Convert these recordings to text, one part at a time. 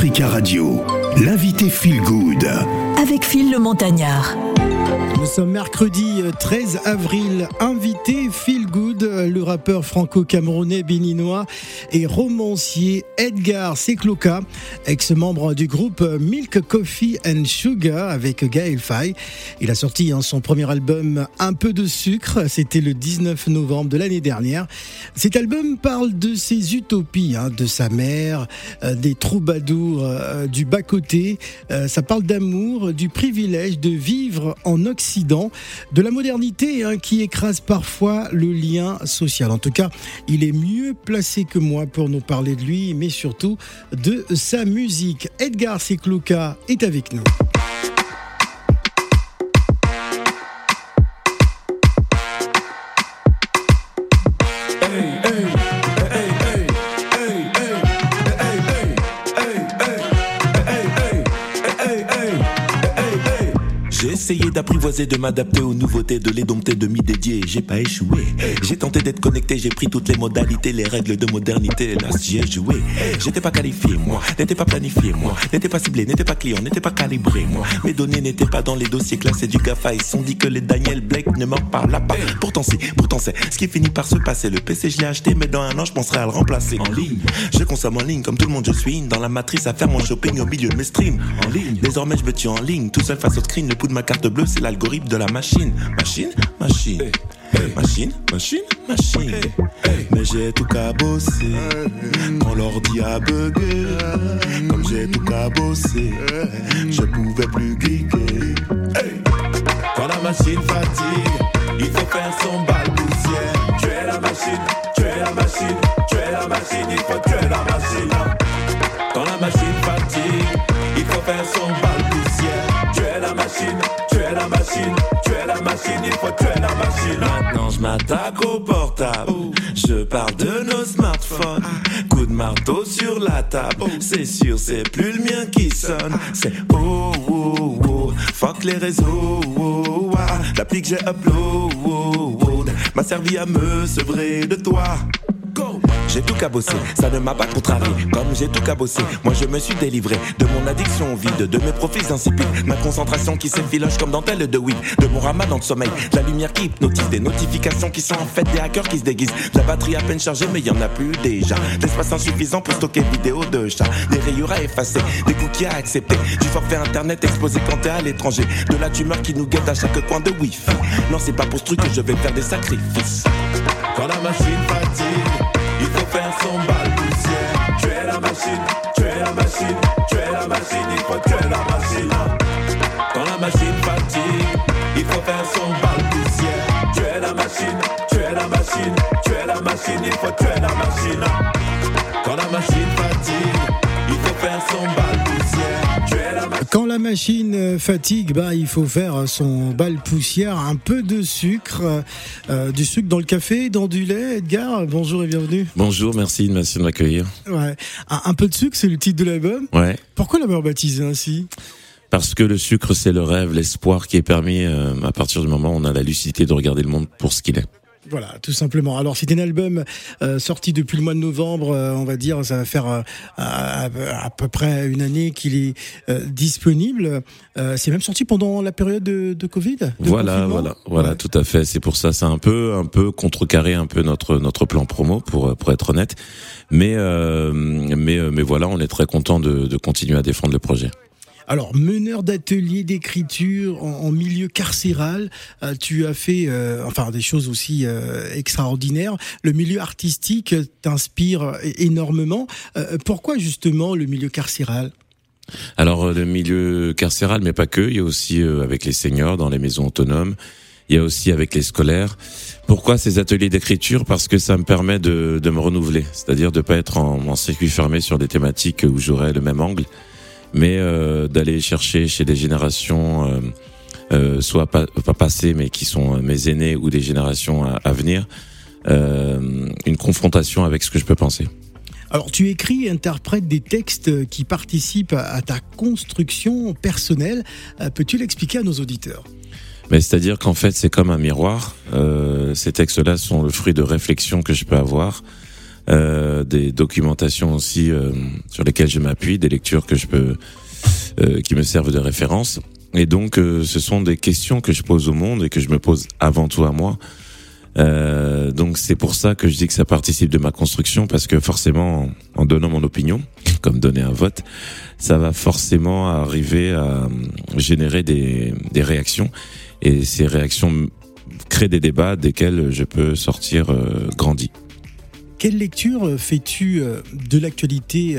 Africa Radio, l'invité Feel Good. Avec Phil le Montagnard. Nous sommes mercredi 13 avril. Invité Feel Good, le rappeur franco-camerounais béninois et romancier Edgar Sekloka, ex-membre du groupe Milk Coffee and Sugar avec Gaël Faye. Il a sorti hein, son premier album Un peu de sucre, c'était le 19 novembre de l'année dernière. Cet album parle de ses utopies, hein, de sa mère, euh, des troubadours euh, du bas-côté. Euh, ça parle d'amour, du privilège de vivre en Occident de la modernité hein, qui écrase parfois le lien social. En tout cas, il est mieux placé que moi pour nous parler de lui, mais surtout de sa musique. Edgar Seklouka est avec nous. Essayé d'apprivoiser, de m'adapter aux nouveautés, de les dompter, de m'y dédier. J'ai pas échoué. J'ai tenté d'être connecté, j'ai pris toutes les modalités, les règles de modernité. Là, j'y joué. J'étais pas qualifié, moi. N'étais pas planifié, moi. N'étais pas ciblé, n'étais pas client, n'étais pas calibré, moi. Mes données n'étaient pas dans les dossiers classés du GAFA. Ils sont dit que les Daniel Blake ne m'en parlent pas. Pourtant, si, pourtant, c'est ce qui finit par se passer. Le PC, je l'ai acheté, mais dans un an, je penserai à le remplacer. En ligne. Je consomme en ligne, comme tout le monde, je suis. Dans la matrice à faire mon shopping au milieu de mes streams. En ligne. Désormais, je me tue en ligne. Tout seul face au screen, le pouls de ma carte bleue, c'est l'algorithme de la machine. Machine, machine. Machine, machine, machine. Mais j'ai tout cabossé. Quand l'ordi a bugué. Comme j'ai tout cabossé. Je pouvais plus geeker. Quand la machine fatigue, il faut faire son bal poussière. Tu es la machine, tu es la machine, tu es la machine, il faut tuer la machine. Quand la machine fatigue, il faut faire son bal Maintenant je m'attaque au portable, je parle de nos smartphones. Coup de marteau sur la table, c'est sûr c'est plus le mien qui sonne. C'est oh oh oh, fuck les réseaux. Oh, ah. L'appli que j'ai upload m'a servi à me sevrer de toi. J'ai tout cabossé, ça ne m'a pas contrarié. Comme j'ai tout cabossé, moi je me suis délivré de mon addiction au vide, de mes profils insipides, ma concentration qui s'effiloche comme dentelle de weed, de mon ramadan de sommeil, la lumière qui hypnotise, des notifications qui sont en fait des hackers qui se déguisent, la batterie à peine chargée mais y en a plus déjà, l'espace insuffisant pour stocker vidéos de chat, des rayures à effacer, des cookies à accepter, du forfait internet exposé quand t'es à l'étranger, de la tumeur qui nous guette à chaque coin de wifi. Non c'est pas pour ce truc que je vais faire des sacrifices. Quand la machine es la machine, il faut tuer la machine. Quand la machine fatigue, il faut faire son bal poussière. La machine. Quand la machine fatigue, bah, il faut faire son bal poussière, un peu de sucre, euh, du sucre dans le café, dans du lait. Edgar, bonjour et bienvenue. Bonjour, merci, merci de m'accueillir. Ouais. Un, un peu de sucre, c'est le titre de l'album. Ouais. Pourquoi l'avoir baptisé ainsi? Parce que le sucre, c'est le rêve, l'espoir qui est permis euh, à partir du moment où on a la lucidité de regarder le monde pour ce qu'il est. Voilà, tout simplement. Alors, c'est un album euh, sorti depuis le mois de novembre, euh, on va dire, ça va faire euh, à, à, peu près une année qu'il est euh, disponible. Euh, c'est même sorti pendant la période de, de Covid. de Voilà, voilà, voilà, Ouais. tout à fait. C'est pour ça, c'est un peu, un peu contrecarré un peu notre notre plan promo pour pour être honnête. Mais euh, mais euh, mais voilà, on est très content de, de continuer à défendre le projet. Alors, meneur d'atelier d'écriture en, milieu carcéral, euh, tu as fait, euh, enfin, des choses aussi euh, extraordinaires. Le milieu artistique t'inspire énormément. Euh, pourquoi justement le milieu carcéral? Alors le milieu carcéral, mais pas que. Il y a aussi avec les seniors dans les maisons autonomes. Il y a aussi avec les scolaires. Pourquoi ces ateliers d'écriture? Parce que ça me permet de, me renouveler, c'est-à-dire de pas être en circuit fermé sur des thématiques où j'aurais le même angle, mais euh, d'aller chercher chez des générations, euh, euh, soit pas, pas passées, mais qui sont mes aînés ou des générations à, à venir, une confrontation avec ce que je peux penser. Alors, tu écris et interprètes des textes qui participent à, ta construction personnelle. Peux-tu l'expliquer à nos auditeurs? Mais c'est-à-dire qu'en fait, c'est comme un miroir. Euh, ces textes-là sont le fruit de réflexions que je peux avoir, des documentations aussi euh, sur lesquelles je m'appuie, des lectures que je peux, euh, qui me servent de référence. Et donc, ce sont des questions que je pose au monde et que je me pose avant tout à moi. donc, c'est pour ça que je dis que ça participe de ma construction, parce que forcément, en donnant mon opinion, comme donner un vote, ça va forcément arriver à générer des, des réactions. Et ces réactions créent des débats desquels je peux sortir grandi. Quelle lecture fais-tu de l'actualité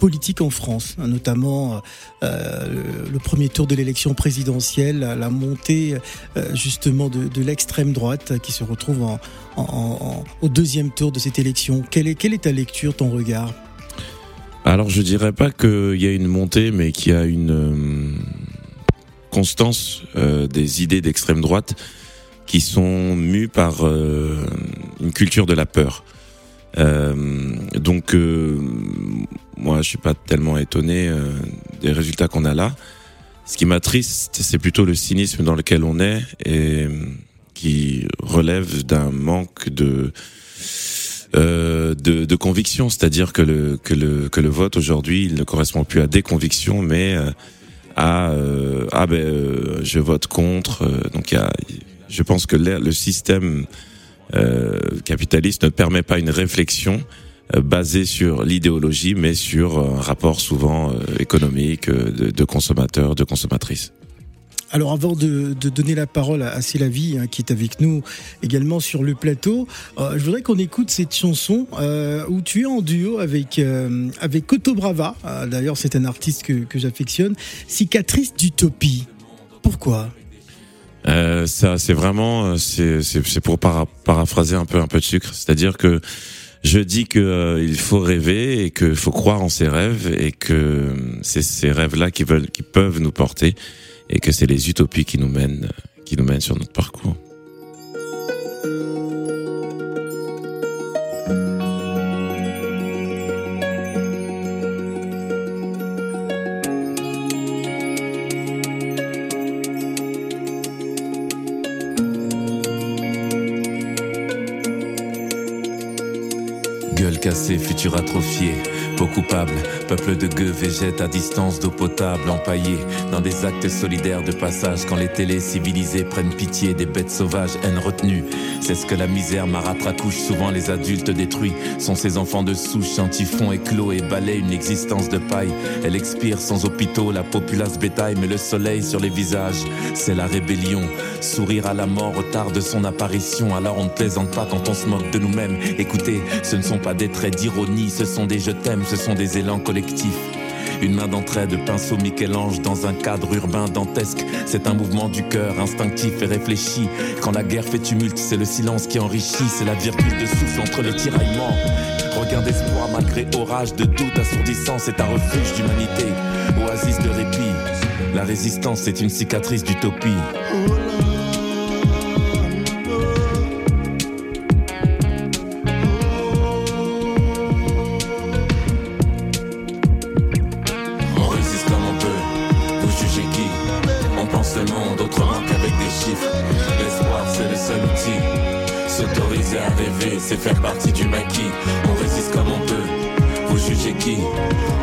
politique en France, hein, notamment euh, le premier tour de l'élection présidentielle, la montée euh, justement de, l'extrême droite qui se retrouve au deuxième tour de cette élection? Quelle est, ta lecture, ton regard? Alors je dirais pas qu'il y a une montée, mais qu'il y a une euh, constance des idées d'extrême droite qui sont mues par une culture de la peur. Euh, donc euh, moi je suis pas tellement étonné euh, des résultats qu'on a là. Ce qui m'attriste, c'est plutôt le cynisme dans lequel on est et qui relève d'un manque de euh, de, de, conviction, c'est-à-dire que le que le que le vote aujourd'hui, il ne correspond plus à des convictions, mais à ah ben je vote contre. donc y a, je pense que le système euh, capitaliste ne permet pas une réflexion euh, basée sur l'idéologie, mais sur un rapport souvent euh, économique de, de consommateurs, de consommatrices. Alors avant de, de, donner la parole à, à vie hein, qui est avec nous également sur le plateau, euh, je voudrais qu'on écoute cette chanson euh, où tu es en duo avec euh, avec Coto Brava. D'ailleurs, c'est un artiste que, que j'affectionne. Cicatrice d'utopie. Pourquoi? Euh, ça, c'est vraiment, euh, c'est, pour paraphraser un peu un peu de sucre. C'est-à-dire que je dis que euh, il faut rêver et qu'il faut croire en ses rêves et que c'est ces rêves-là qui veulent, qui peuvent nous porter et que c'est les utopies qui nous mènent, qui nous mènent sur notre parcours. Futur atrophié, peau coupable, peuple de gueux végète à distance d'eau potable, empaillé dans des actes solidaires de passage quand les télés civilisées prennent pitié des bêtes sauvages, haine retenue. C'est ce que la misère marâtre accouche, souvent les adultes détruits sont ces enfants de souche, un typhon éclos et balaie une existence de paille. Elle expire sans hôpitaux, la populace bétail, mais le soleil sur les visages, c'est la rébellion. Sourire à la mort retarde son apparition, alors on ne plaisante pas quand on se moque de nous-mêmes. Écoutez, ce ne sont pas des traits d'ironie, ce sont des je t'aime, ce sont des élans collectifs. Une main d'entraide, pinceau Michel-Ange dans un cadre urbain dantesque. C'est un mouvement du cœur instinctif et réfléchi. Quand la guerre fait tumulte, c'est le silence qui enrichit. C'est la virgule de souffle entre les tiraillements. Regarde d'espoir malgré orage de doute assourdissant. C'est un refuge d'humanité, oasis de répit. La résistance est une cicatrice d'utopie. C'est faire partie du maquis. On résiste comme on peut. Vous jugez qui?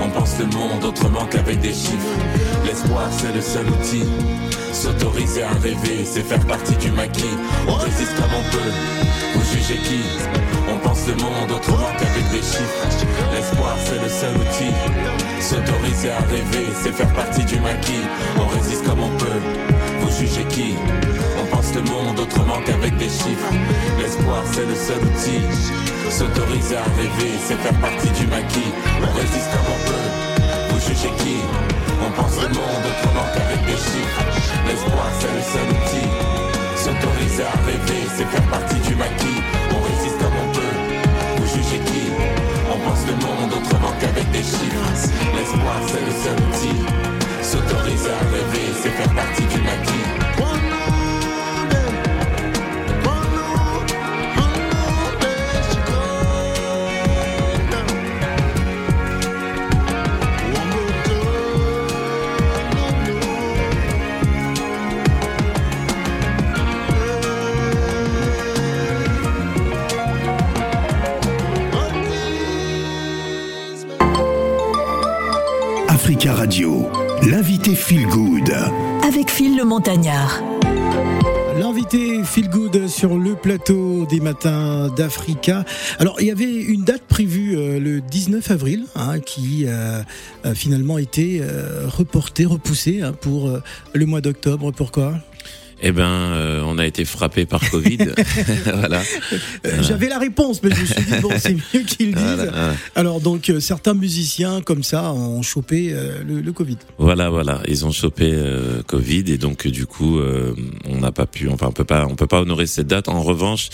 On pense le monde autrement qu'avec des chiffres. L'espoir, c'est le seul outil. S'autoriser à rêver, c'est faire partie du maquis. On résiste comme on peut. Vous jugez qui? On pense le monde autrement qu'avec des chiffres. L'espoir, c'est le seul outil. S'autoriser à rêver, c'est faire partie du maquis. On résiste comme on peut. Vous jugez qui le monde autrement qu'avec des chiffres. L'espoir, c'est le seul outil. S'autoriser à rêver, c'est faire partie du maquis. On résiste comme on peut. Vous jugez qui On pense le monde autrement qu'avec des chiffres. L'espoir, c'est le seul outil. S'autoriser à rêver, c'est faire partie du maquis. On résiste comme on peut. Vous jugez qui On pense le monde autrement qu'avec des chiffres. L'espoir, c'est le seul outil. S'autoriser à rêver, c'est faire partie du maquis. Radio l'invité Feel Good. Avec Phil le Montagnard. L'invité Feel Good sur le plateau des matins d'Africa. Alors, il y avait une date prévue euh, le 19 avril hein, qui euh, a finalement été euh, reportée, repoussée hein, pour euh, le mois d'octobre. Pourquoi? Eh ben, euh, on a été frappé par Covid. voilà. Euh, J'avais la réponse, mais je me suis dit, bon, c'est mieux qu'ils le disent. Voilà, voilà. Alors, donc, euh, certains musiciens comme ça ont chopé le, le Covid. Voilà, voilà. Ils ont chopé Covid et donc du coup, on n'a pas pu, enfin, on peut pas, on peut pas honorer cette date. En revanche,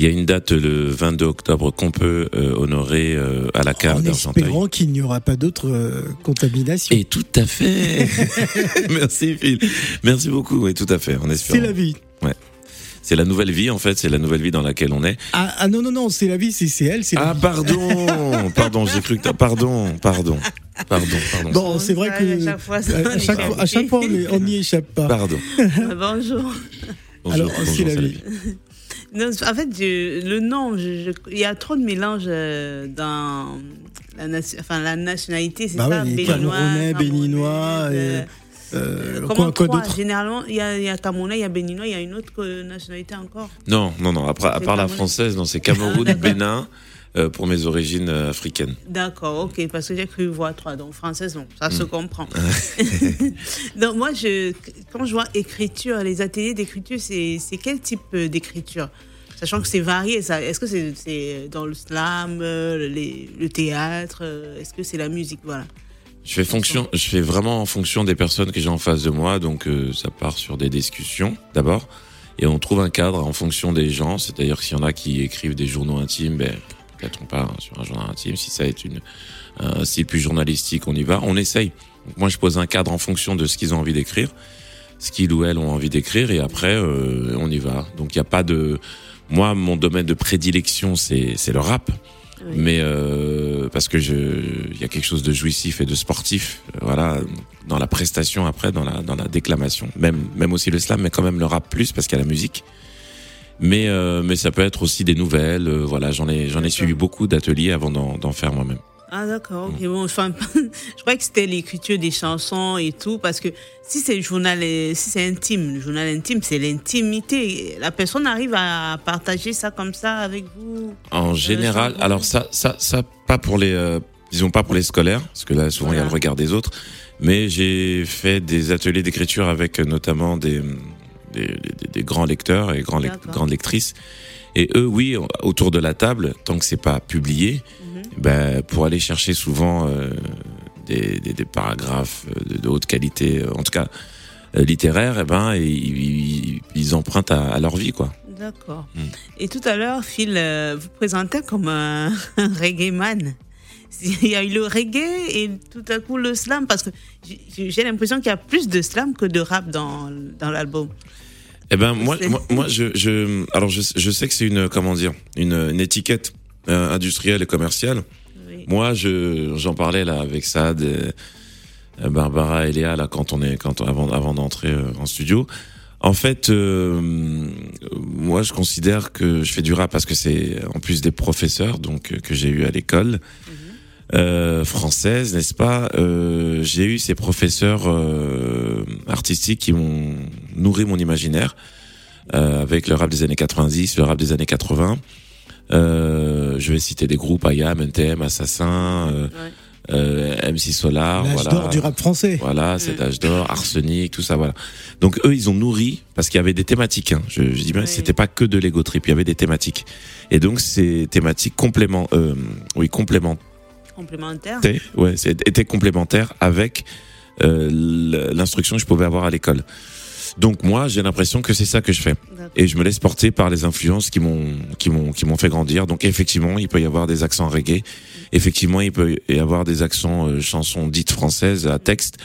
il y a une date le 22 octobre qu'on peut euh, honorer euh, à la cave en d'Argenteuil. espérant qu'il n'y aura pas d'autres euh, contaminations. Et tout à fait. Merci Phil. Merci beaucoup. Oui, tout à fait. En C'est espérant. la vie. C'est la nouvelle vie en fait. C'est la nouvelle vie dans laquelle on est. Ah, ah non, non, non, c'est la vie, c'est c'est elle, c'est la Ah vie. pardon, pardon. J'ai cru que t'as- pardon, pardon, pardon, pardon. Bon, c'est vrai que à chaque fois, à, on est chaque fois, à chaque fois, on est- on n'y échappe pas. Pardon. Bonjour. Bonjour, Alors, c'est la vie. Non, en fait, je- le nom, il y a trop de mélange euh, dans la, nation- enfin, la nationalité, c'est Bah ça Béninois, Camerounais, Béninois, euh, Euh, comment quoi, quoi Généralement, il y a, a Camerounais, il y a Béninois, il y a une autre euh, nationalité encore? Non, non, non. Après, à part la française, non, c'est Cameroun, Ah. Bénin, euh, pour mes origines euh, africaines. D'accord, ok, parce que j'ai cru voir trois, donc française, non, ça se comprend. donc moi, je, quand je vois écriture, les ateliers d'écriture, c'est quel type euh, d'écriture? Sachant que c'est varié, ça. Est-ce que c'est dans le slam, euh, les- le théâtre euh, Est-ce que c'est la musique Voilà? Je fais fonction, je fais vraiment en fonction des personnes que j'ai en face de moi, donc euh, ça part sur des discussions d'abord, et on trouve un cadre en fonction des gens. C'est-à-dire s'il y en a qui écrivent des journaux intimes, ben peut-être on part sur un journal intime. Si ça est une un style plus journalistique, on y va. On essaye. Donc moi, je pose un cadre en fonction de ce qu'ils ont envie d'écrire, ce qu'ils ou elles ont envie d'écrire, et après euh, on y va. Donc il n'y a pas de moi, mon domaine de prédilection, c'est c'est le rap. Oui. Mais euh, parce que je, il y a quelque chose de jouissif et de sportif, euh, voilà, dans la prestation après, dans la dans la déclamation, même même aussi le slam, mais quand même le rap plus parce qu'il y a la musique. Mais euh, mais ça peut être aussi des nouvelles, euh, voilà, j'en ai j'en ai suivi beaucoup d'ateliers avant d'en faire moi-même. Ah d'accord, Mm. Bon, enfin, je croyais que c'était l'écriture des chansons et tout, parce que si c'est journal, euh, si c'est intime, le journal intime, c'est l'intimité. La personne arrive à partager ça comme ça avec vous. En général, alors ça ça ça pas pour les euh, disons pas pour les scolaires parce que là souvent il y a le regard des autres, mais j'ai fait des ateliers d'écriture avec notamment des des, des- des grands lecteurs et grands grandes lectrices. Et eux, oui, autour de la table, tant que c'est pas publié, Mhm. ben, pour aller chercher souvent euh, des, des, des paragraphes euh, de, de haute qualité, euh, en tout cas euh, littéraires, et ben, ils, ils, ils empruntent à, à leur vie, quoi. D'accord. Mm. Et tout à l'heure, Phil, euh, vous présentez comme un, un reggae man. Il y a eu le reggae et tout à coup le slam, parce que j'ai j'ai l'impression qu'il y a plus de slam que de rap dans, dans l'album. Eh ben moi, moi, moi, je, je, alors je, je sais que c'est une, comment dire, une, une étiquette euh, industrielle et commerciale. Oui. Moi, je, j'en parlais là avec Sad, et, Barbara et Léa là quand on est, quand on- avant, avant d'entrer euh, en studio. En fait, euh, moi, je considère que je fais du rap parce que c'est en plus des professeurs donc euh, que j'ai eu à l'école euh, française, n'est-ce pas? Euh, J'ai eu ces professeurs euh, artistiques qui m'ont nourri mon imaginaire euh, avec le rap des années 90, le rap des années 80. Euh, je vais citer des groupes IAM, NTM, Assassin, euh, Ouais. euh, MC Solar, L'âge voilà. d'or du rap français. Voilà, cet âge d'or, arsenic, tout ça, voilà. Donc eux, ils ont nourri parce qu'il y avait des thématiques. Hein. Je, je dis bien, Oui. c'était pas que de l'ego trip, il y avait des thématiques. Et donc ces thématiques complément, euh, oui, complémentaires, Complémentaire. ouais, étaient complémentaires avec euh, l'instruction que je pouvais avoir à l'école. Donc moi, j'ai l'impression que c'est ça que je fais, et je me laisse porter par les influences qui m'ont, qui m'ont, qui m'ont fait grandir. Donc effectivement, il peut y avoir des accents reggae. Effectivement, il peut y avoir des accents euh, chansons dites françaises à texte.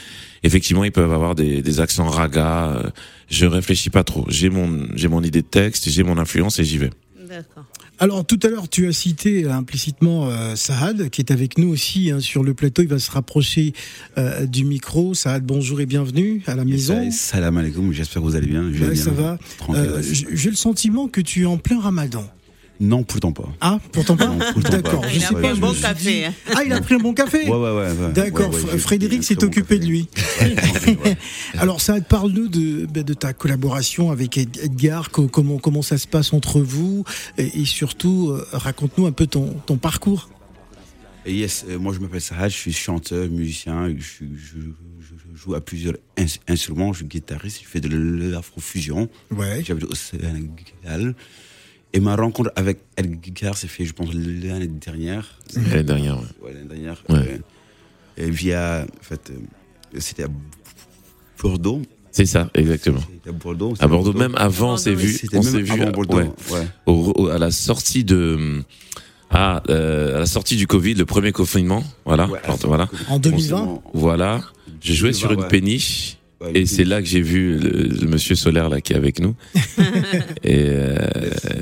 Effectivement, ils peuvent avoir des, des accents raga. euh, je réfléchis pas trop. J'ai mon, j'ai mon idée de texte, j'ai mon influence et j'y vais. D'accord. Alors tout à l'heure, tu as cité euh, implicitement euh, Saad, qui est avec nous aussi hein, sur le plateau. Il va se rapprocher euh, du micro. Saad, bonjour et bienvenue à la maison. Salam alaikum, j'espère que vous allez bien. Je vais Ouais, bien. ça va. Euh, J'ai le sentiment que tu es en plein ramadan. Non, pourtant pas. Ah, pourtant pas. D'accord. je Il a sais pris pas, un bon café, hein. Ah, il a pris un bon café Ouais, ouais, ouais. ouais. D'accord, Frédéric s'est occupé de lui. Alors, ça parle-nous de, de ta collaboration avec Ed- Edgar, co- comment, comment ça se passe entre vous, et, et surtout, euh, raconte-nous un peu ton, ton parcours. Yes, euh, moi je m'appelle Sahaj, je suis chanteur, musicien, je, je- je- je joue à plusieurs ins- instruments, je suis guitariste, je fais de l'afrofusion, Ouais. j'habite au Sénégal. Et ma rencontre avec Edgar s'est fait, je pense, l'année dernière. L'année dernière, ouais. Ouais, l'année dernière. Ouais. euh, et via, en fait, euh, c'était à Bordeaux. C'est ça, exactement. C'était à Bordeaux. À Bordeaux, même avant, on s'est Bordeaux, vu, on s'est vu, avant Bordeaux. ouais, ouais. au- au- à la sortie de, euh, à la sortie du Covid, le premier confinement, voilà, Ouais, Pardon, voilà, En 2020 voilà. J'ai joué sur une Ouais. péniche. Ouais, Et c'est là que j'ai vu le, le monsieur solaire là qui est avec nous. et, euh,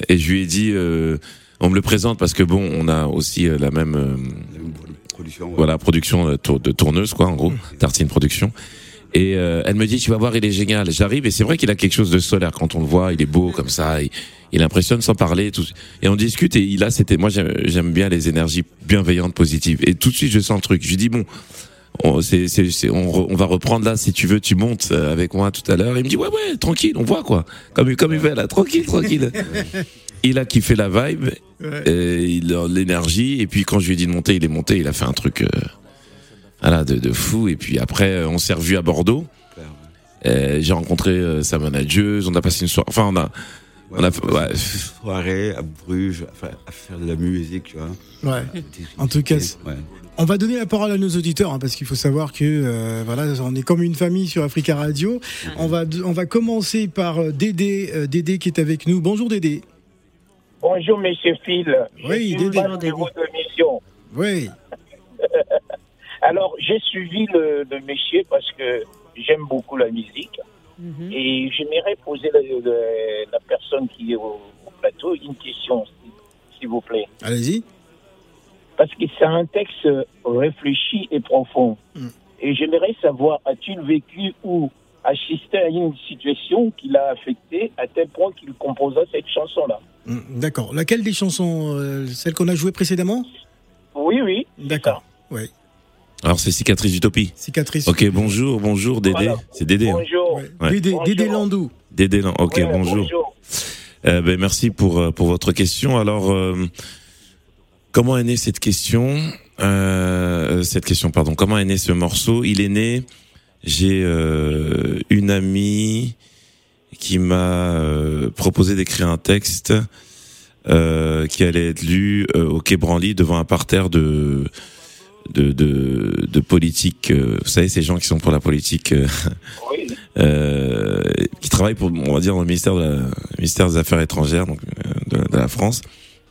et je lui ai dit, euh, on me le présente parce que bon, on a aussi euh, la même euh, La même production. ouais. voilà production de, tour- de tourneuse quoi, en gros, tartine production. Et euh, elle me dit, tu vas voir, il est génial. J'arrive et c'est vrai qu'il a quelque chose de solaire quand on le voit. Il est beau comme ça. Il, il impressionne sans parler. Tout. Et on discute et il a, c'était, moi j'aime j'aime bien les énergies bienveillantes, positives. Et tout de suite je sens le truc. Je lui dis bon, on, re- va reprendre là si tu veux. Tu montes euh, avec moi tout à l'heure. Il me dit ouais ouais, tranquille, on voit quoi. Comme comme il fait là, tranquille, tranquille. il a kiffé la vibe, et il a l'énergie. Et puis quand je lui ai dit de monter, il est monté. Il a fait un truc. euh, voilà, de, de fou. Et puis après, euh, on s'est revu à Bordeaux. Euh, J'ai rencontré euh, sa manageuse. On a passé une soirée. Enfin, on a. On a fait- ouais. soirée à Bruges, à faire, à faire de la musique, tu vois. Ouais. En tout cas, ouais. On va donner la parole à nos auditeurs hein, parce qu'il faut savoir que euh, voilà, on est comme une famille sur Africa Radio. On va on va commencer par euh, Dédé, euh, Dédé qui est avec nous. Bonjour Dédé. Bonjour, monsieur Phil. Oui, je suis Dédé. émission. Oui. Alors, j'ai suivi le, le monsieur parce que j'aime beaucoup la musique Mhm. et j'aimerais poser la, la- la personne qui est au, au plateau une question, s'il vous plaît. Allez-y. Parce que c'est un texte réfléchi et profond. Mm. Et j'aimerais savoir, as-tu vécu ou assisté à une situation qui l'a affecté à tel point qu'il composa cette chanson-là? Mm, D'accord. Laquelle des chansons euh, Celle qu'on a jouée précédemment? Oui, oui. D'accord. Oui. Alors c'est cicatrice d'utopie. Cicatrice. Ok, bonjour, bonjour Dédé. Voilà. C'est Dédé. hein. Bonjour. Ouais. Dédé, Bonjour. Dédé Landou. Dédé, non. Ok, Ouais, bonjour. Euh, ben, merci pour, euh, pour votre question. Alors, euh, comment est née cette question euh, Cette question, pardon. Comment est né ce morceau? Il est né. J'ai euh, une amie qui m'a euh, proposé d'écrire un texte euh, qui allait être lu euh, au Quai Branly devant un parterre de de, de, de politique. euh, vous savez, ces gens qui sont pour la politique. euh, euh, qui travaille pour, on va dire, dans le ministère, de la- ministère des Affaires étrangères, donc euh, de, de la France.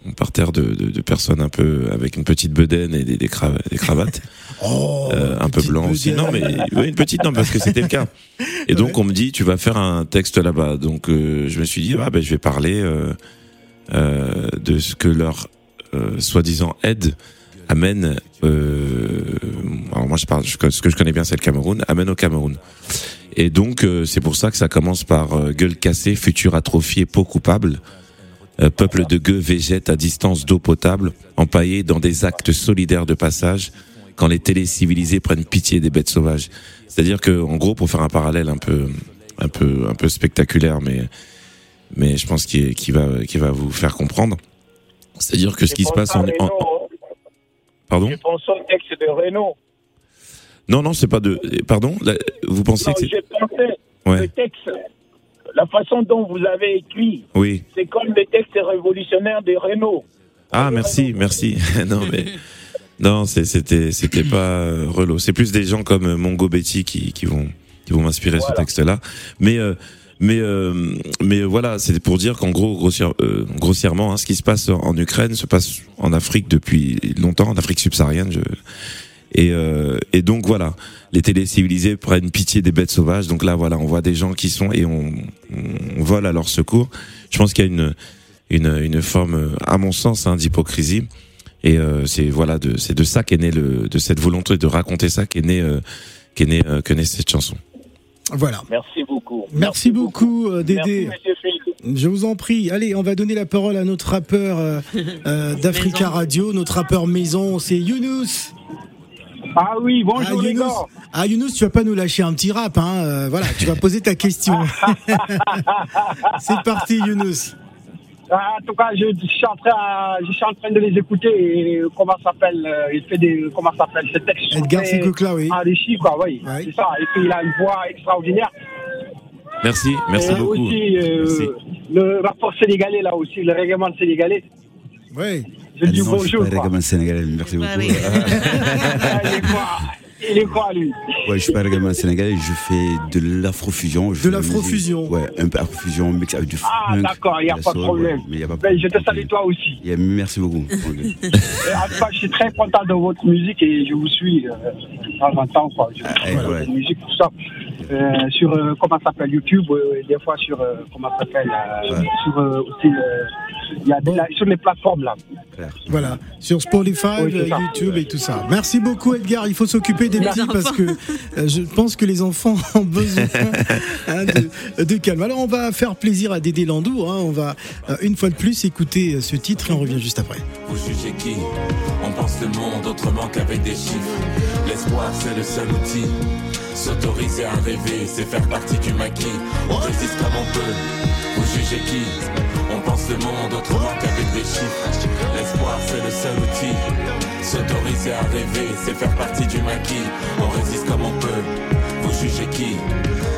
On parterre de, de, de personnes un peu avec une petite bedaine et des, des, crava- des cravates, Oh, euh, un peu blanc aussi. Non, mais une petite, non, parce que c'était le cas. Et donc on me dit, tu vas faire un texte là-bas. Donc euh, je me suis dit, ah ben je vais parler euh, de ce que leur soi-disant aide amène. Alors moi je parle, je- ce que je connais bien c'est le Cameroun, amène au Cameroun. Et donc c'est pour ça que ça commence par gueule cassée, futur atrophié, peau coupable. Peuple de gueux végète à distance d'eau potable, empaillé dans des actes solidaires de passage, quand les télécivilisés prennent pitié des bêtes sauvages. C'est-à-dire que, en gros, pour faire un parallèle un peu, un peu, un peu spectaculaire, mais, mais je pense qu'il qui va, qui va vous faire comprendre. C'est-à-dire que ce qui se passe en, en- en- pardon? Je pense au texte de Renault. Non, non, c'est pas de, pardon? vous pensez Non, que c'est, Ouais. le texte, la façon dont vous avez écrit, oui. c'est comme le texte révolutionnaire de Renault. Ah, merci, merci. non, mais non, c'était, c'était pas euh, Relo. C'est plus des gens comme euh, Mongo Betty qui, qui vont, qui vont m'inspirer ce texte-là. Mais, euh, mais, euh, mais voilà, c'est pour dire qu'en gros, grossière- euh, grossièrement, hein, ce qui se passe en Ukraine se passe en Afrique depuis longtemps, en Afrique subsaharienne. Je... Et, euh, et donc voilà, les télécivilisés prennent pitié des bêtes sauvages. Donc là, voilà, on voit des gens qui sont et on, on vole à leur secours. Je pense qu'il y a une, une, une forme, à mon sens, hein, d'hypocrisie. Et euh, c'est voilà, de, c'est de ça qu'est né le, de cette volonté de raconter ça qu'est né, euh, qu'est né, euh, qu'est née cette chanson. Voilà. Merci beaucoup. Merci, beaucoup, euh, Dédé. Merci. Je vous en prie. Allez, on va donner la parole à notre rappeur euh, d'Africa Maison. Radio, notre rappeur maison, c'est Younous. Ah oui, bonjour ah, les Younous. gars. Ah, Younous, tu vas pas nous lâcher un petit rap, hein. euh, voilà, tu vas poser ta question. c'est parti, Younous. Ah, en tout cas, je, je suis en train, je suis en train de les écouter et comment s'appelle, euh, il fait des, comment s'appelle, ces textes sont Edgar très Sikokla, oui. enrichis, quoi, oui. Ouais. C'est ça. Et puis il a une voix extraordinaire. Merci, merci et beaucoup. aussi, euh, Merci. le rapport sénégalais, là aussi, le règlement sénégalais. Ouais. Je dis Ah non, je suis bonjour. pas sénégalais, merci beaucoup. Ah, il est quoi? Il est quoi, lui? Ouais, je suis pas règlement sénégalais, je fais de l'afrofusion. De l'afrofusion. Ouais, un peu afrofusion mix avec du Ah, funk, d'accord, il n'y a pas de problème. mais y a pas Ben, je te salue toi aussi. Y a- merci beaucoup. Et en tout cas, je suis très content de votre musique et je vous suis euh, de temps en temps. Quoi. Je Ah, suis ouais. votre musique, tout ça. Euh, sur, euh, comment ça s'appelle, YouTube, euh, des fois sur, euh, comment ça s'appelle, euh, Ouais. sur euh, aussi, euh, il y a des- là, sur les plateformes là. Voilà, sur Spotify, Oui. YouTube et tout ça. Merci beaucoup Edgar, il faut s'occuper des petits enfants. parce que je pense que les enfants ont besoin hein, de, de calme. Alors on va faire plaisir à Dédé Landou, hein. on va une fois de plus écouter ce titre et on revient juste après. Vous jugez qui? On pense le monde autrement qu'avec des chiffres. L'espoir, c'est le seul outil. S'autoriser à rêver, c'est faire partie du maquis. On résiste comme on peut. Vous jugez qui On pense le monde autrement qu'avec des chiffres. L'espoir, c'est le seul outil. S'autoriser à rêver, c'est faire partie du maquis. On résiste comme on peut. Vous jugez qui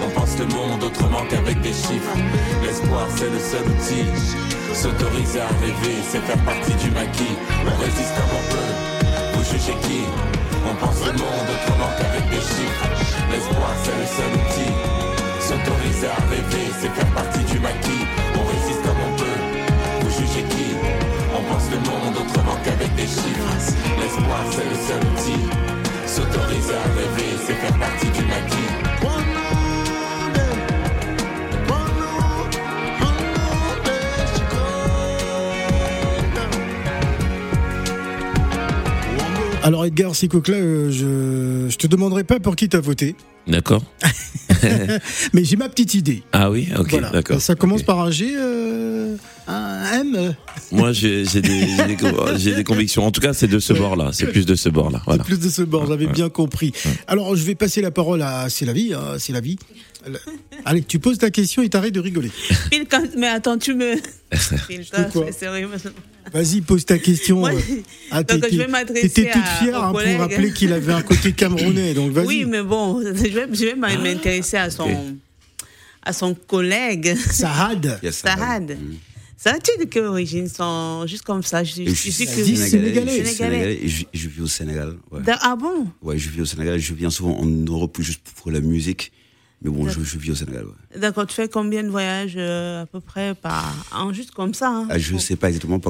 On pense le monde autrement qu'avec des chiffres. L'espoir, c'est le seul outil. S'autoriser à rêver, c'est faire partie du maquis. On résiste comme on peut. Vous jugez qui On pense le monde autrement qu'avec des chiffres. L'espoir, c'est le seul outil. Alors Edgar Sikokla, euh, je, je te demanderai pas pour qui t'as voté, D'accord. mais j'ai ma petite idée. Ah oui, ok, Voilà. d'accord. Ça commence par un G, euh, un M. Moi, j'ai des, convictions. En tout cas, c'est de ce bord-là. C'est plus de ce bord-là. Voilà. Plus de ce bord, j'avais Ouais. bien compris. Alors, je vais passer la parole à C'est la vie, hein, c'est la vie. Le- Allez, tu poses ta question et t'arrêtes de rigoler. Phil, quand- Mais attends, tu me. Vas-y, pose ta question. Moi. Ah, donc, t'étais- je vais m'adresser T'étais toute fière hein, pour rappeler qu'il avait un côté camerounais, donc vas-y. Oui, mais bon, je vais, je vais m'intéresser à son, à son collègue, Sahad. Yes. Sahad. Mm. Ça, tu es de quelle origine sans, Juste comme ça, je, je, je suis que. Sénégalais. Je suis Sénégalais. sénégalais et je, je vis au Sénégal. Ouais. Ah bon? Ouais, je vis au Sénégal. Je viens souvent en Europe juste pour la musique. Mais bon, je, je vis au Sénégal. Ouais. D'accord, tu fais combien de voyages euh, à peu près par an, juste comme ça hein Ah, je ne sais pas exactement.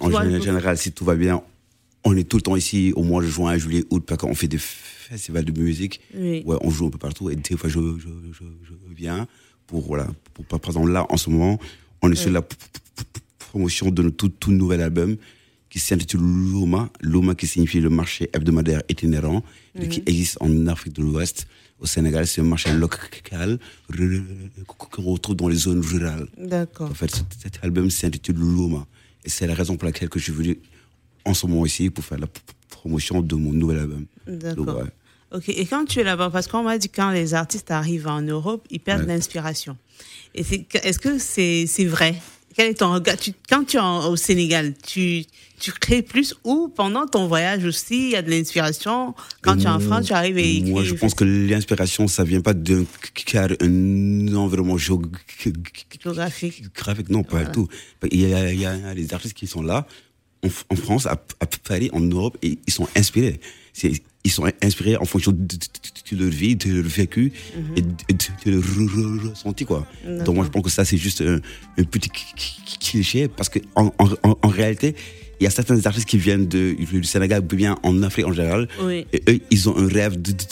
En, général, si tout va bien, on est tout le temps ici au mois de juin, juillet, août, parce qu'on fait des festivals de musique. Oui. Ouais, on joue un peu partout. Et des fois, je, je, je, je viens pour, voilà, pour, par exemple, là, en ce moment, on est sur la promotion de notre tout, tout nouvel album qui s'intitule Loma. Loma qui signifie le marché hebdomadaire itinérant et qui existe en Afrique de l'Ouest. Au Sénégal, c'est un marché local qu'on retrouve dans les zones rurales. D'accord. En fait, cet- album s'intitule Loma. Et c'est la raison pour laquelle que je suis venu en ce moment ici pour faire la promotion de mon nouvel album. D'accord. Ouais. Ok, et quand tu es là-bas, parce qu'on m'a dit que quand les artistes arrivent en Europe, ils perdent Ouais. l'inspiration. Est-ce que c'est, c'est vrai? Quel est ton regard Tu- Quand tu es en- au Sénégal, tu, tu crées plus ou pendant ton voyage aussi, il y a de l'inspiration? Quand tu es en France, tu arrives et Moi, je pense que l'inspiration, ça vient pas d'un un environnement Géographique. géographique. Non, pas du tout. Il y, a, il y a des artistes qui sont là, en, en France, à, à Paris, en Europe, et ils sont inspirés. C'est- Ils sont inspirés en fonction de, leur vie, de leur vécu et de, leur re- re- ressenti, quoi. Donc, moi, je pense que ça, c'est juste un, petit cliché, parce que en, en, en- en réalité, il y a certains artistes qui viennent de, du Sénégal, ou bien en Afrique en général, Oui. et eux, ils ont un rêve de, de- de-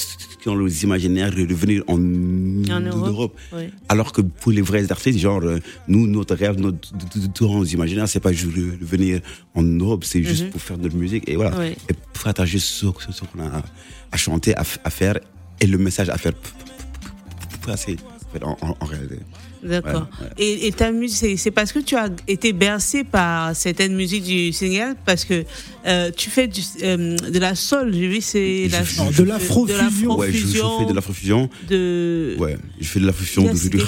dans leurs imaginaires de venir en, En Europe, Europe. oui. Alors que pour les vrais artistes, genre, euh, nous, notre rêve, notre, de- de- de- nos imaginaires, c'est pas juste de, de venir en Europe, c'est juste pour faire notre musique et voilà. Oui. Et partager ce, ce- ce qu'on a à chanter, à, faire et le message à faire p- p- passé en, fait, en, en- en réalité. D'accord. Ouais, ouais. Et, et ta musique, c'est- parce que tu as été bercé par certaines musiques du Sénégal, parce que euh, tu fais du, euh, de la soul, j'ai vu, c'est la de l'afrofusion. Ouais, je, je fais de l'afrofusion. de Ouais, je fais de l'afrofusion, de, de,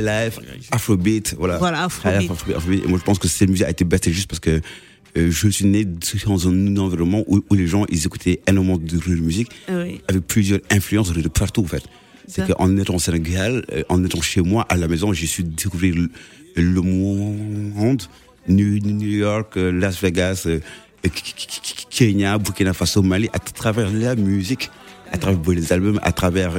life, afrobeat, voilà. Voilà, afrobeat. Afrobeat, afrobeat. Et moi, je pense que cette musique a été bâtie juste parce que euh, je suis né dans un environnement où, où les gens, ils écoutaient énormément de, de musique Oui. avec plusieurs influences de partout, en fait. C'est qu'en étant au Sénégal, euh, en étant chez moi, à la maison, j'ai su découvrir le, le monde, New, New York, euh, Las Vegas, euh, Kenya, Burkina Faso, Mali, à travers la musique, à travers les albums, à travers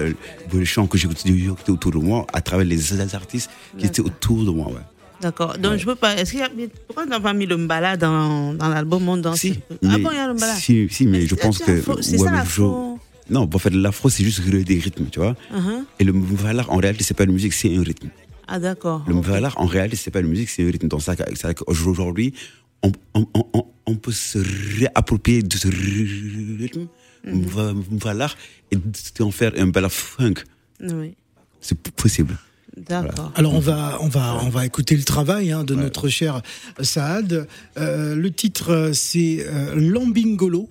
les chants que j'écoutais autour de moi, à travers les artistes qui étaient autour de moi. Ouais. D'accord. Donc, je peux pas. Est-ce qu'il y a. Pourquoi tu n'as pas mis le mbala dans, dans l'album Monde Dansé Si, Ah mais- bon, il y a le mbala si, si, mais je pense que. C'est ouais, ça Non, en fait, l'afro, c'est juste des rythmes, tu vois. Uh-huh. Et le mvalar, en réalité, c'est pas une musique, c'est un rythme. Ah, d'accord. Le Ok. mvalar, en réalité, c'est pas une musique, c'est un rythme. Donc, ça, c'est vrai qu'aujourd'hui, on, on, on, on peut se réapproprier de ce rythme, Mhm. mvalar, et en faire un bala funk. Oui. C'est possible. D'accord. Alors on va on va on va écouter le travail hein, de notre cher Saad. Euh, le titre euh, c'est euh, Lambingolo.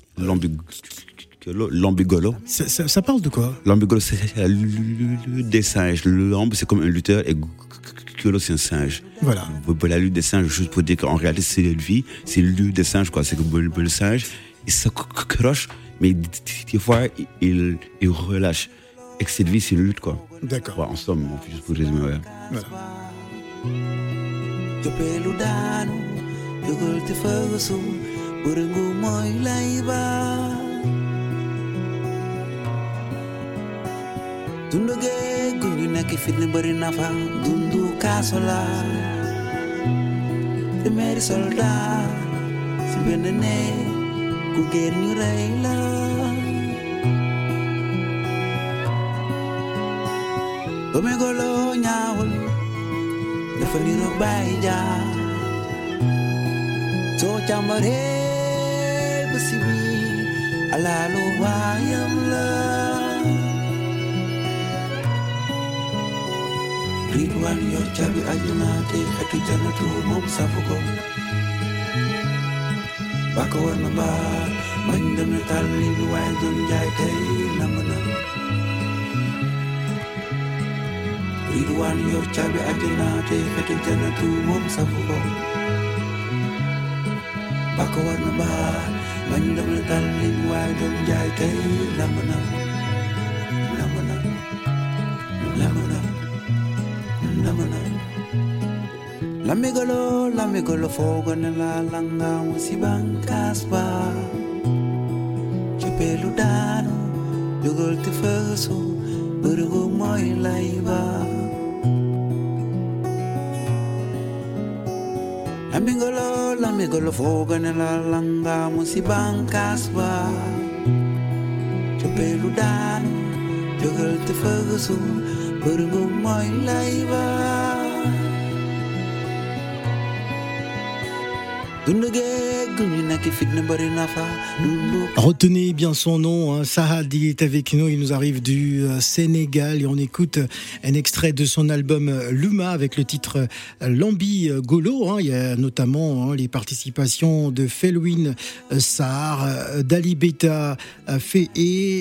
L'ambigolo. L'ambigolo. Ça, ça- ça parle de quoi L'ambigolo, c'est la lutte des singes. Le lambe, c'est comme un lutteur, et golo, c'est un singe. Voilà. La lutte des singes, juste pour dire qu'en réalité, c'est une vie, c'est la lutte des singes, quoi. C'est que le, singe, il s'accroche, mais des fois, il, il relâche. Et que cette vie, c'est une lutte, quoi. D'accord. Ouais, en somme, juste pour résumer, ouais. Jopelu géej gu ñu nekk fitne bëri na dundu kaaso la téeméeri soldat si benn néeg ku géer ñu rey la gome golo ñaawul dafa niroog bàyyi jaar soo càmbaree ba si biir alaalu baayam wariyo jabi ajinaate xetu janatu moom safugo. Bako war na baa bañ dem na tàlli bi waaye doon jaay tey lamb na. Ridwaan yor caabi ajinaate xetu janatu moom safugo. Bako war na baa bañ dem na tàlli bi waaye doon jaay tey lamb na. Lamigolo, lamigolo fogo nilalanga usibang kasba Chupelu dano, yugol tifaso, burugo moy laiva. Lamigolo, lamigolo fogo nilalanga usibang kasba Chupelu dano, yugol tifaso, burugo moy laiva. Retenez bien son nom, hein, Sahad il est avec nous, il nous arrive du euh, Sénégal et on écoute un extrait de son album euh, Luma avec le titre euh, Lambi euh, Golo. hein. il y a notamment hein, les participations de Felwin euh, Sahar, euh, d'Ali Beta euh, Fee,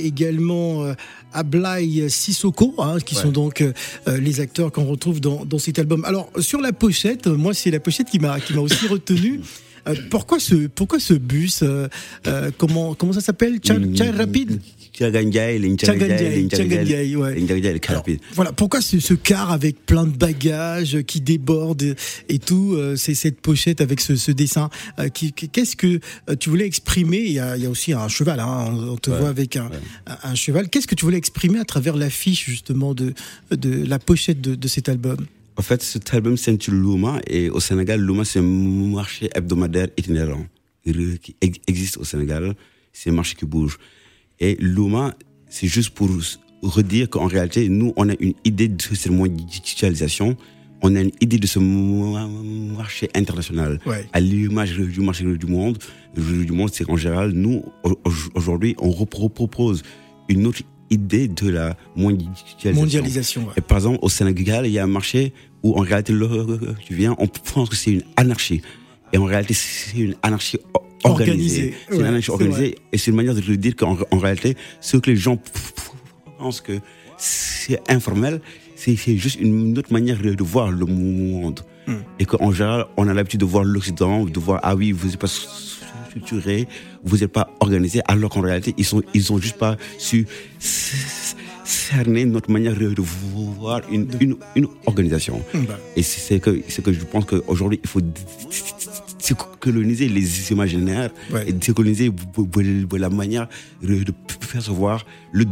également euh, Ablai Sissoko, hein, qui sont donc euh, euh, les acteurs qu'on retrouve dans, dans cet album. Alors sur la pochette, moi c'est la pochette qui m'a qui m'a aussi retenu. Euh, pourquoi ce pourquoi ce bus euh, euh, comment comment ça s'appelle? Char, Char rapide? Voilà pourquoi ce, ce car avec plein de bagages qui déborde et tout euh, c'est cette pochette avec ce, ce dessin euh, qu'est-ce que tu voulais exprimer? Il y a, il y a aussi un cheval hein, on te Ouais, voit avec un, ouais. un, un cheval. Qu'est-ce que tu voulais exprimer à travers l'affiche justement de de la pochette de, de cet album? En fait, cet album s'intitule Luma et au Sénégal, Luma c'est un marché hebdomadaire itinérant qui ex- existe au Sénégal. C'est un marché qui bouge. Et Luma, c'est juste pour redire qu'en réalité, nous, on a une idée de cette mondialisation. On a une idée de ce marché international. Ouais. À l'image du marché du monde, du monde, c'est qu'en général, nous, au- au- aujourd'hui, on repropose une autre idée de la mondialisation. Mondialisation. ouais. Et par exemple, au Sénégal, il y a un marché où en réalité, tu viens, on pense que c'est une anarchie. Et en réalité, c'est une anarchie organisée. C'est une anarchie organisée. Et c'est une manière de le dire qu'en en réalité, ce que les gens pensent que c'est informel, c'est juste une autre manière de voir le monde. Hmm. Et qu'en général, on a l'habitude de voir l'Occident, de voir, ah oui, vous n'êtes pas structuré, vous n'êtes pas organisé, alors qu'en réalité, ils sont, ils ont juste pas su cerner notre manière de voir une, une, une organisation. Bah, Et c'est que, que je pense qu'aujourd'hui, il faut décoloniser les imaginaires Ouais. et décoloniser la manière de percevoir le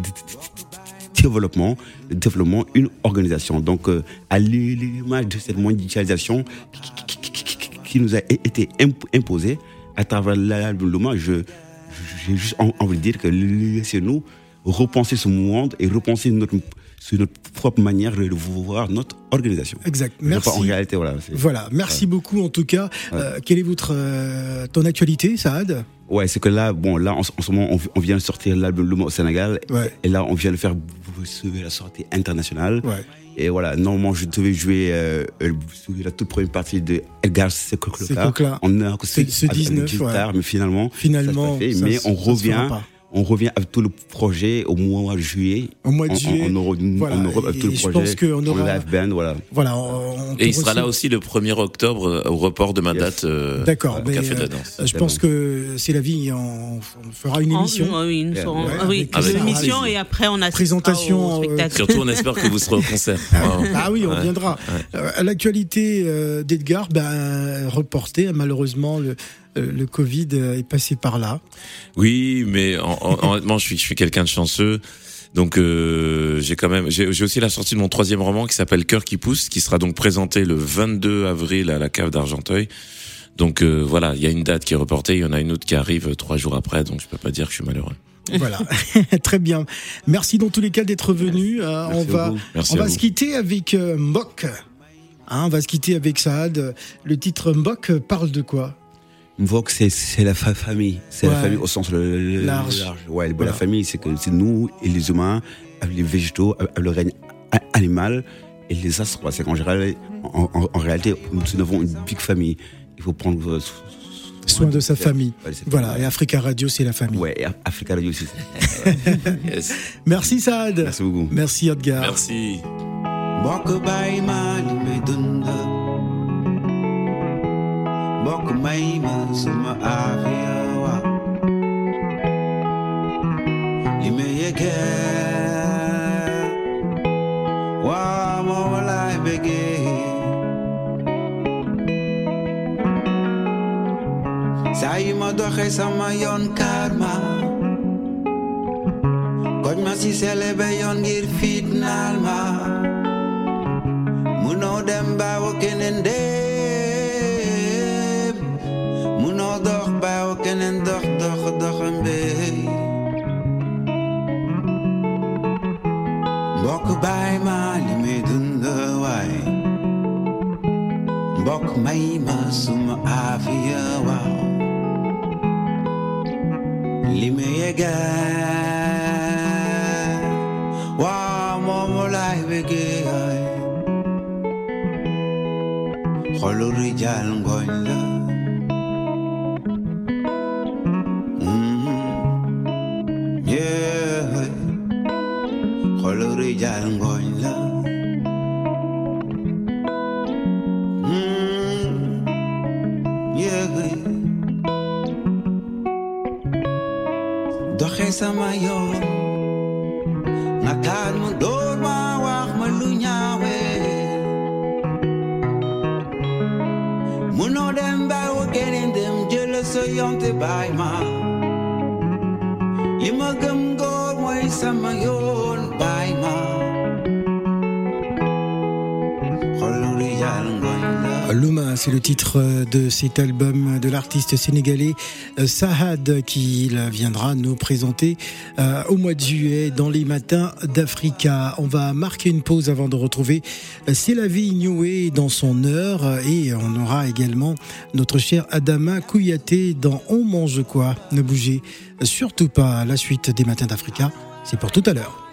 développement, le développement, une organisation. Donc, euh, à l'image de cette mondialisation qui, qui- qui- qui- qui nous a été imp- imposée à travers l'album Loma, je, j'ai juste en- envie de dire que laissez-nous repenser ce monde et repenser notre, sur notre propre manière de voir notre organisation. exact. Pas, En Merci. réalité, voilà. Voilà, merci beaucoup en tout cas. Euh, quelle est votre euh, ton actualité, Saad? Ouais, c'est que là, bon, là, en, ce- en ce moment, on, on vient de sortir l'album au Sénégal. Ouais. Et là, on vient de faire la sortie internationale. Ouais. Et voilà, normalement, je devais jouer euh, euh, la toute première partie de Edgar Secocla. On a Ce- ce 19, ouais. tard, mais finalement, Finalement, ça s'est fait. ça mais on ça revient. On revient avec tout le projet au mois de juillet. Au mois de En- juillet, Europe, voilà, en Europe, avec tout le et je projet. pense qu'on aura- live band, voilà. Voilà. on- on Et il sera là aussi le 1er octobre euh, au report de ma Yes. date euh, D'accord, au Café de la euh, Danse. Je pense que c'est la vie. On, on fera une émission. Ah oui, une, Ouais, ouais, ah oui, avec une Sarah émission et après on a Présentation, euh, Surtout, on espère que vous serez au concert. Ah oui, on Ouais. viendra. Euh, à L'actualité d'Edgar, ben, reportée, malheureusement, le, le Covid euh, est passé par là. Oui, mais en- en- honnêtement, je suis, je suis quelqu'un de chanceux. Donc euh, j'ai quand même, j'ai aussi la sortie de mon troisième roman qui s'appelle Cœur qui pousse, qui sera donc présenté le 22 avril à la cave d'Argenteuil. Donc euh, voilà, il y a une date qui est reportée, il y en a une autre qui arrive euh, trois jours après, donc je peux pas dire que je suis malheureux. Voilà, très bien. Merci dans tous les cas d'être venu. Euh, on va, on va vous. se quitter avec euh, Mbok. Hein, on va se quitter avec Saad. Le titre Mbok parle de quoi? Mvok, c'est c'est la fa- famille. C'est Ouais. la famille au sens le- le- Large. Ouais, Voilà. la famille, c'est que c'est nous et les humains, avec les végétaux, avec le règne a- animal et les astres. C'est qu'en général, en, en- en réalité, nous avons une big famille. Il faut prendre euh, so- Soin de sa famille. Ouais, c'est- Voilà, et Africa Radio, c'est la famille. Ouais, et Africa Radio aussi. Yes. Merci Saad. Merci beaucoup. Merci Edgar. Merci. Boku maima suma aviawa Imeyeke Wa mawala ibege Sayima doxe sama yon karma. Koj ma si selebe yon gir fitnal ma. Muno dem bawo kenende en een dag, and dag en by my bij in the way, Bok mij ma sum avia wai. sa mayo Nakad mo doon mawak malunyawe. Muno dem ba wakenin dem jelo so yom te bay ma Limaga C'est le titre de cet album de l'artiste sénégalais euh, Sahad qui viendra nous présenter euh, au mois de juillet dans les matins d'Africa. On va marquer une pause avant de retrouver euh, C'est la vie Ignoé dans son heure euh, et on aura également notre cher Adama Kouyaté dans On mange quoi? Ne bougez surtout pas la suite des matins d'Africa. C'est pour tout à l'heure.